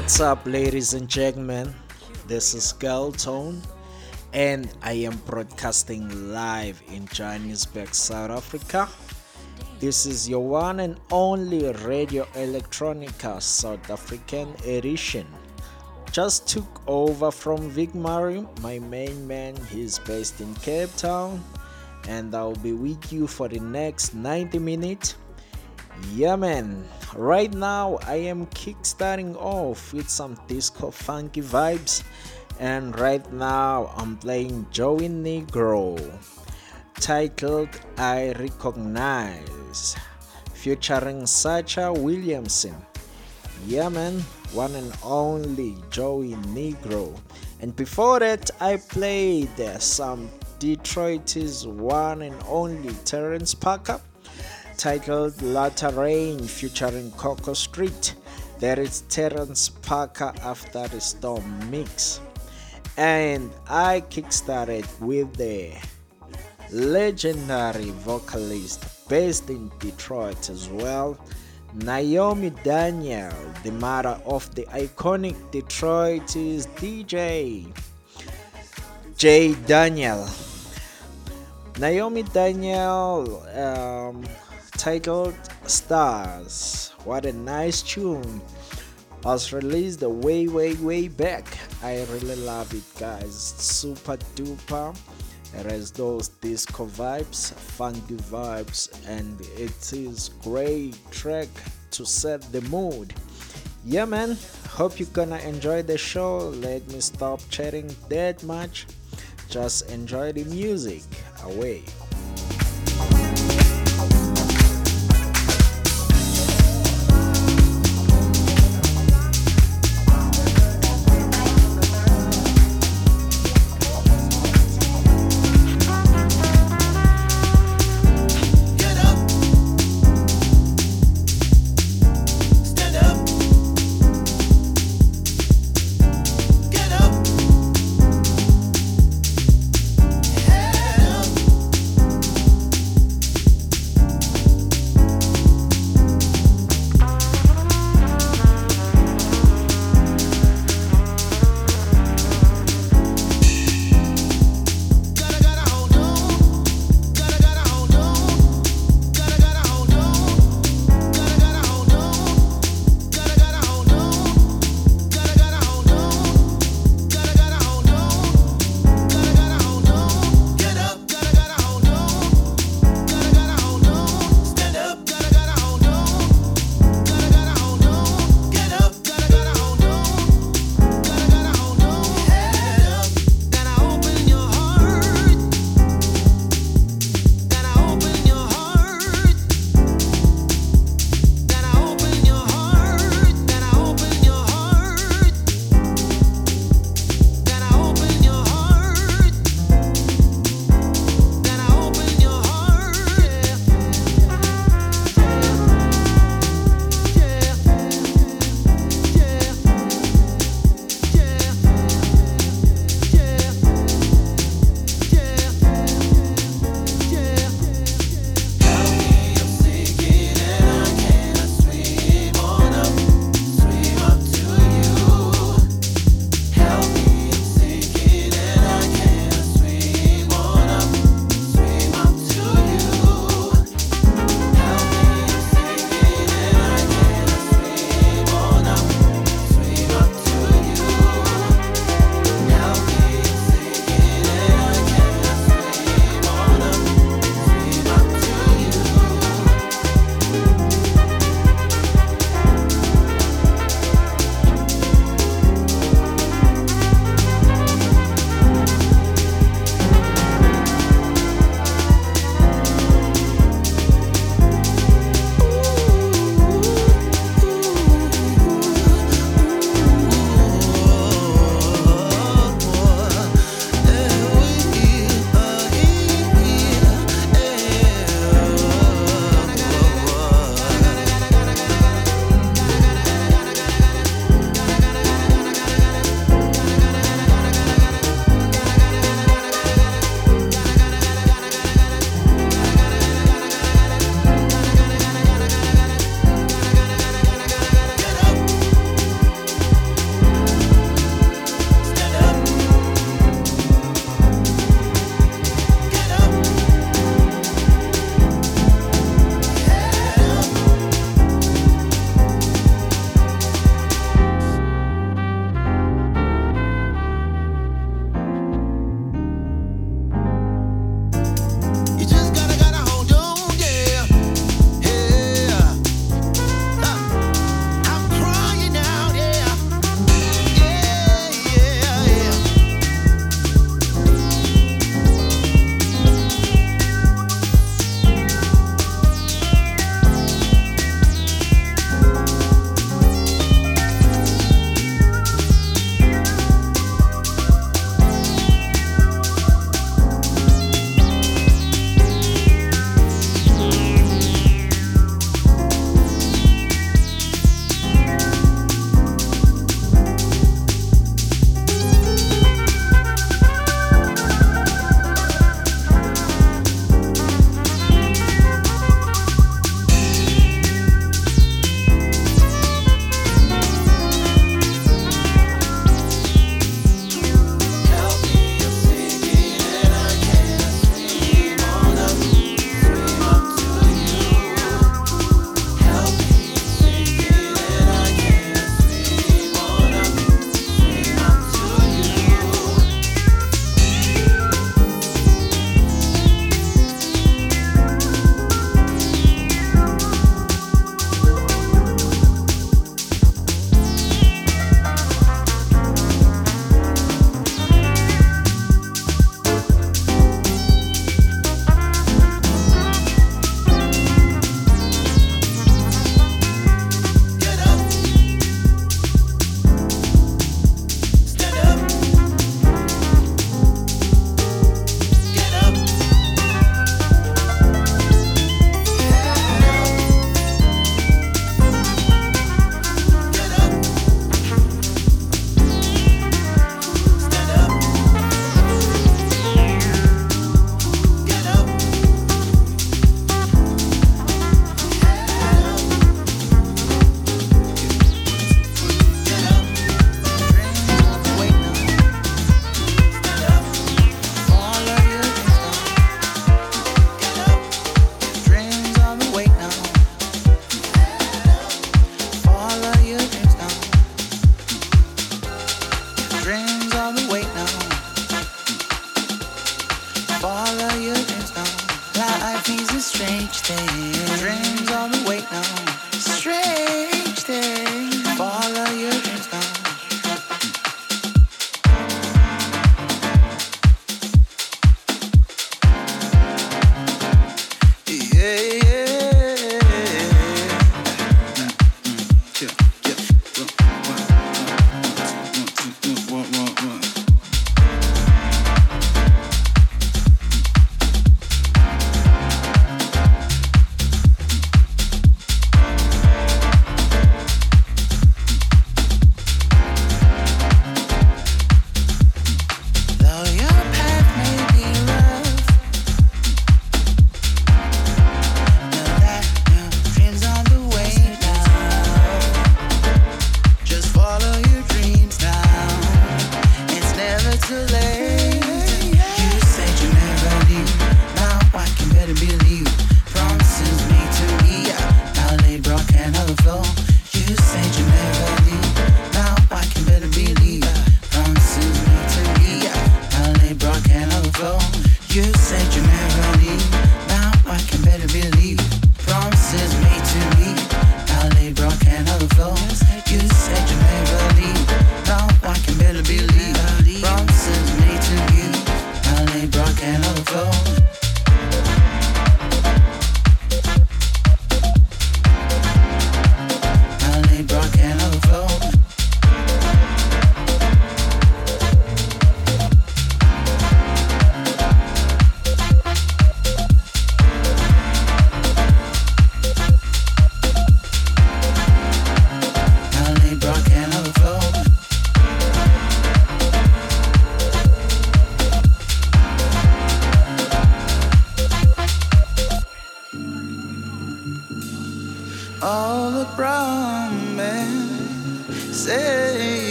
what's up, ladies and gentlemen? This is Skale Tone, and I am broadcasting live in Johannesburg, South Africa. This is your one and only Radio Electronica South African edition. Just took over from Vicmari, my main man. He's based in Cape Town, and I'll be with you for the next 90 minutes. Yeah, man. Right now, I am kickstarting off with some disco funky vibes, and right now, I'm playing Joey Negro, titled I Recognize, featuring Sacha Williamson. Yeah, man, one and only Joey Negro. And before that, I played some Detroit's one and only Terrence Parker titled Latter Rain featuring Coco Street. There is Terrence Parker After the Storm mix. And I kickstarted with the legendary vocalist based in Detroit as well, Naomi Daniel, the mother of the iconic Detroit's DJ Jay Daniel. Naomi Daniel, um, titled Stars. What a nice tune. Was released way, way, way back. I really love it, guys. Super duper. It has those disco vibes, funky vibes, and it is great track to set the mood. Yeah, man. Hope you're gonna enjoy the show. Let me stop chatting that much. Just enjoy the music. Away.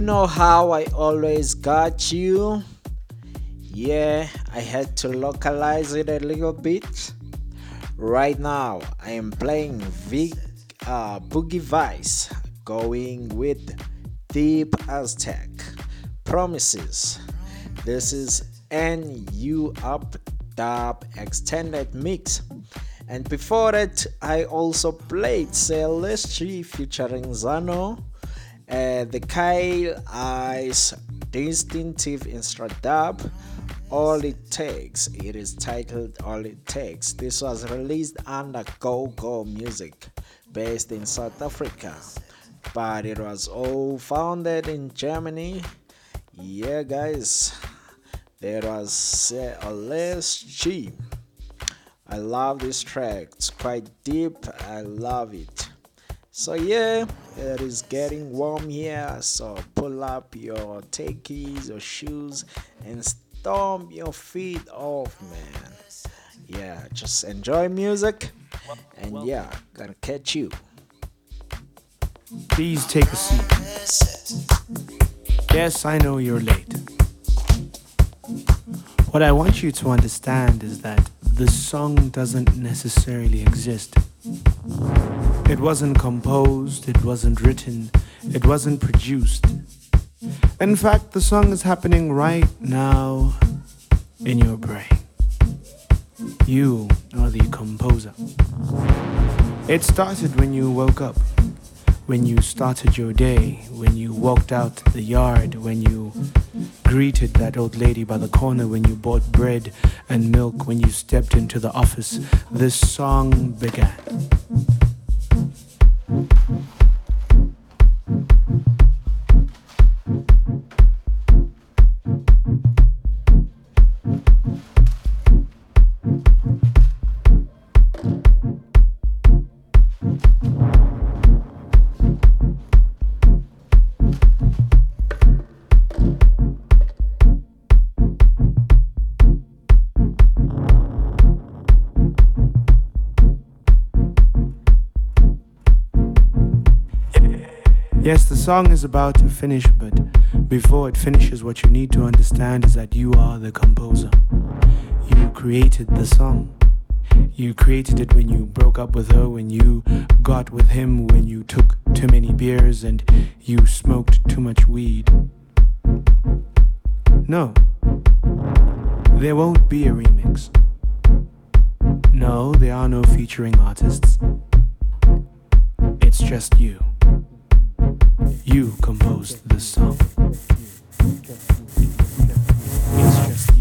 You know how I always got you? Yeah, I had to localize it a little bit. Right now, I am playing Vic, uh, Boogie Vice, going with Deep Aztec. Promises. This is NU Up Dub Extended Mix. And before that, I also played Celestri featuring Zano, uh, the Kyle Eyes distinctive instru dub. All It Takes. It is titled All It Takes. This was released under Go Go Music, based in South Africa, but it was all founded in Germany. Yeah, guys, there was Celestri. I love this track. It's quite deep. I love it. So yeah, it is getting warm here. So pull up your takeies or shoes and stomp your feet off, man. Yeah, just enjoy music. And yeah, gonna catch you. Please take a seat. Yes, I know you're late. What I want you to understand is that the song doesn't necessarily exist. It wasn't composed, it wasn't written, it wasn't produced. In fact, the song is happening right now in your brain. You are the composer. It started when you woke up, when you started your day, when you walked out the yard, when you greeted that old lady by the corner, when you bought bread and milk, when you stepped into the office. This song began. Song is about to finish, but before it finishes, what you need to understand is that you are the composer. You created the song. You created it when you broke up with her, when you got with him, when you took too many beers and you smoked too much weed. No, there won't be a remix. No, there are no featuring artists. It's just you. You composed the song. It's just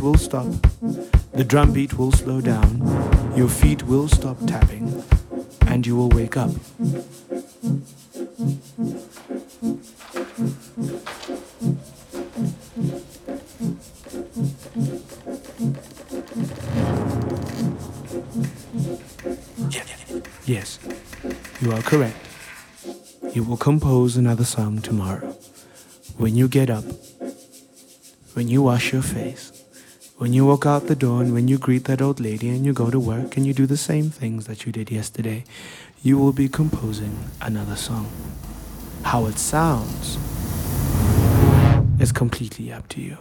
will stop. The drum beat will slow down. Your feet will stop tapping. And you will wake up. Yes, you are correct. You will compose another song tomorrow. When you get up, when you wash your face, when you walk out the door, and when you greet that old lady and you go to work and you do the same things that you did yesterday, you will be composing another song. How it sounds is completely up to you.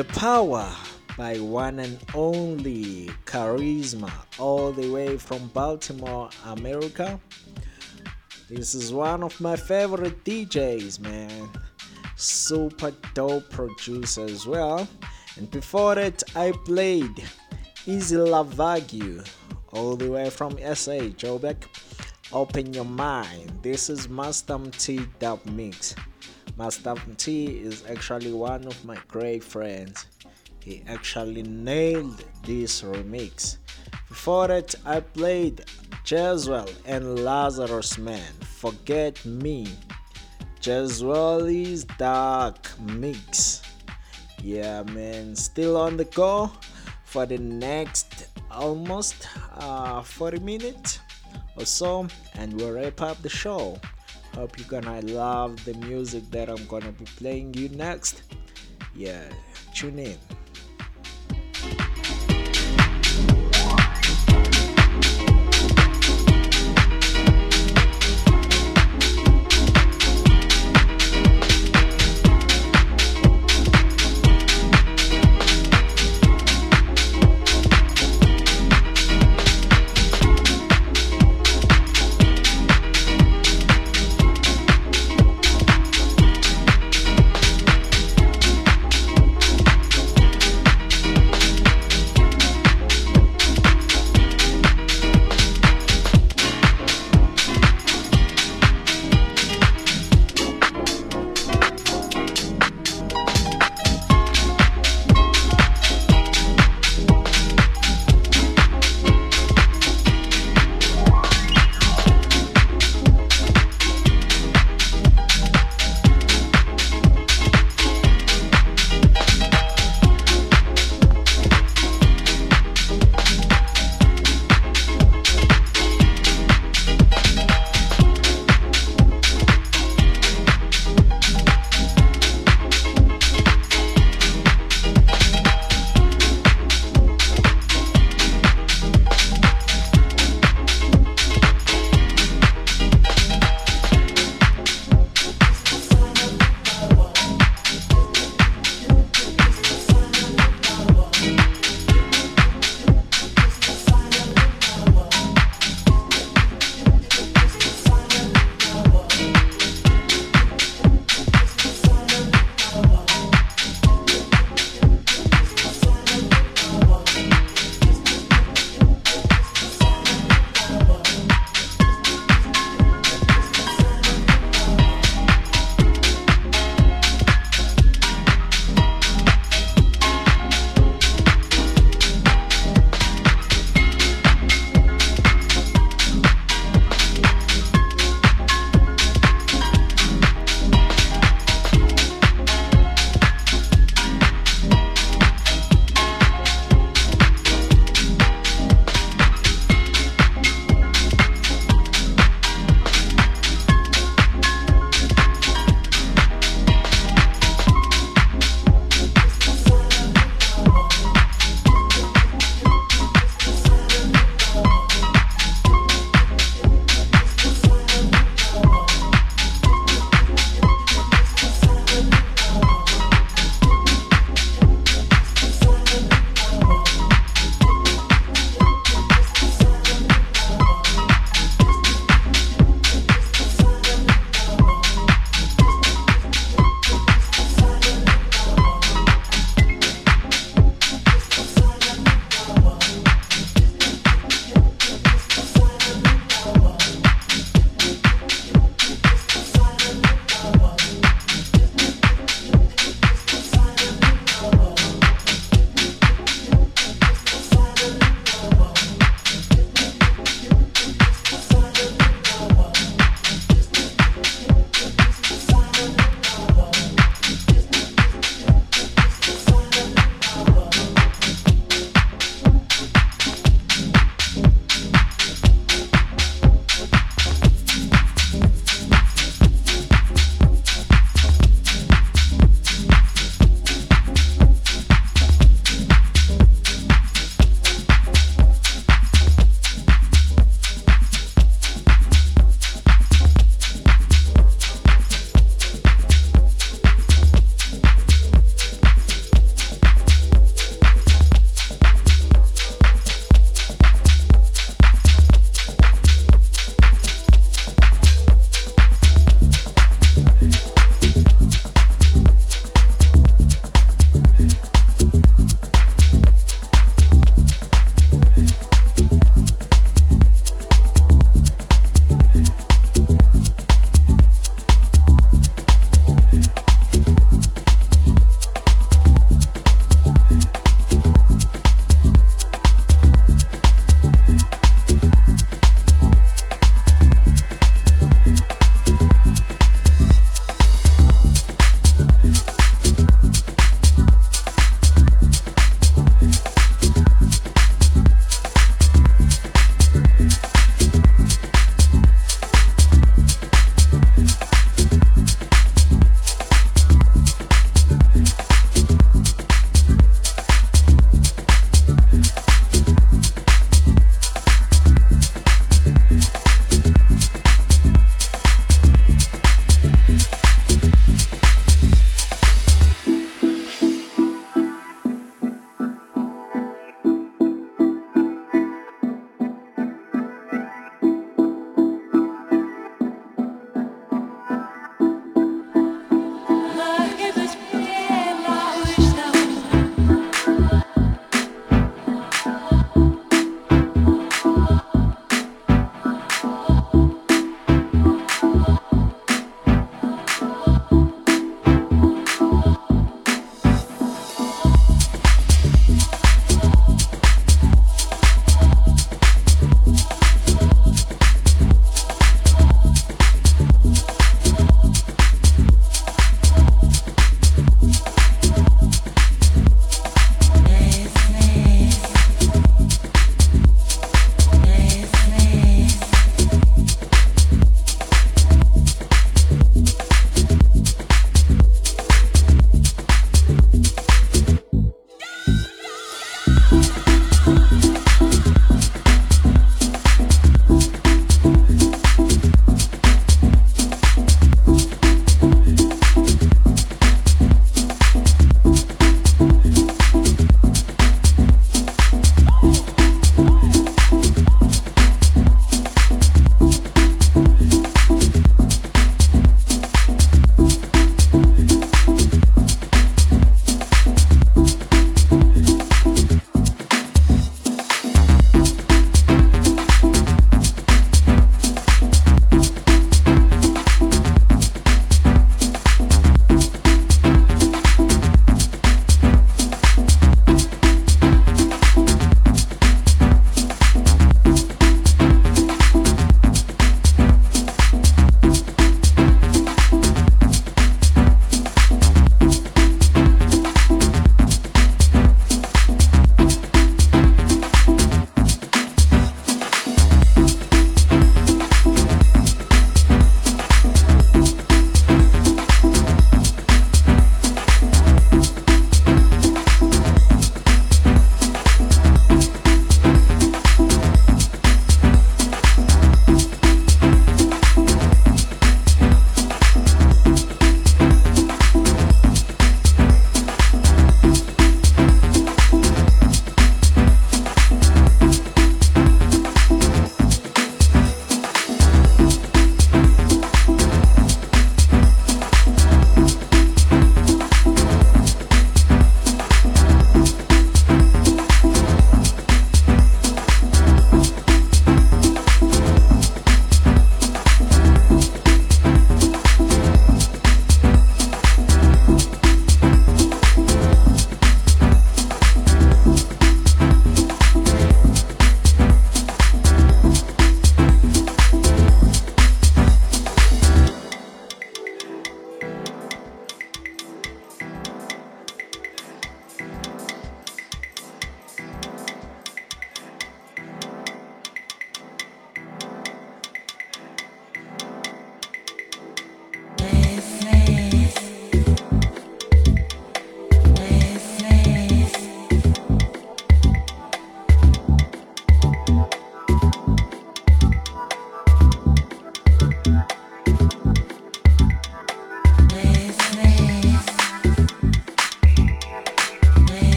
The Power by one and only Karizma, all the way from Baltimore, America. This is one of my favorite DJs, man. Super dope producer as well. And before that, I played Easy Lavagyu, all the way from SA, Joburg. Open your mind. This is Mastam T dub mix. Mastam T is actually one of my great friends. He actually nailed this remix. Before that, I played Jazzuelle and Lazarus Man. Forget Me. Jazzuelle's Dark Mix. Yeah, man. Still on the go for the next almost uh, 40 minutes or so, and we'll wrap up the show. Hope you're gonna love the music that I'm gonna be playing you next. Yeah, tune in.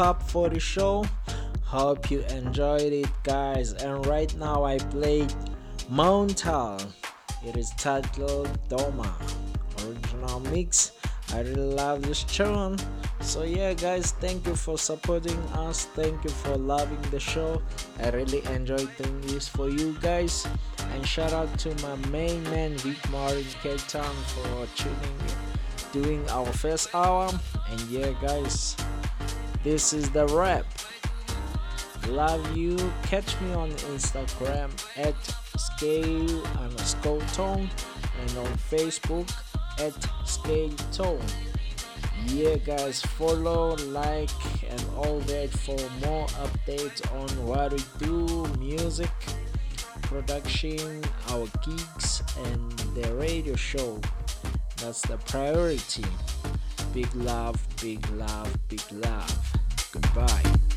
Up for the show. Hope you enjoyed it, guys. And right now I played Mountal. It is titled Doma. Original mix. I really love this tune. So yeah, guys, thank you for supporting us. Thank you for loving the show. I really enjoy doing this for you guys. And shout out to my main man Vic Martin Cape Town for tuning in, doing our first hour. And yeah, guys, this is the rap. Love you. Catch me on Instagram at scale underscore tone and on Facebook at Skale Tone. Yeah, guys, follow, like, and all that for more updates on what we do, music, production, our gigs, and the radio show. That's the priority. Big love, big love, big love. Goodbye.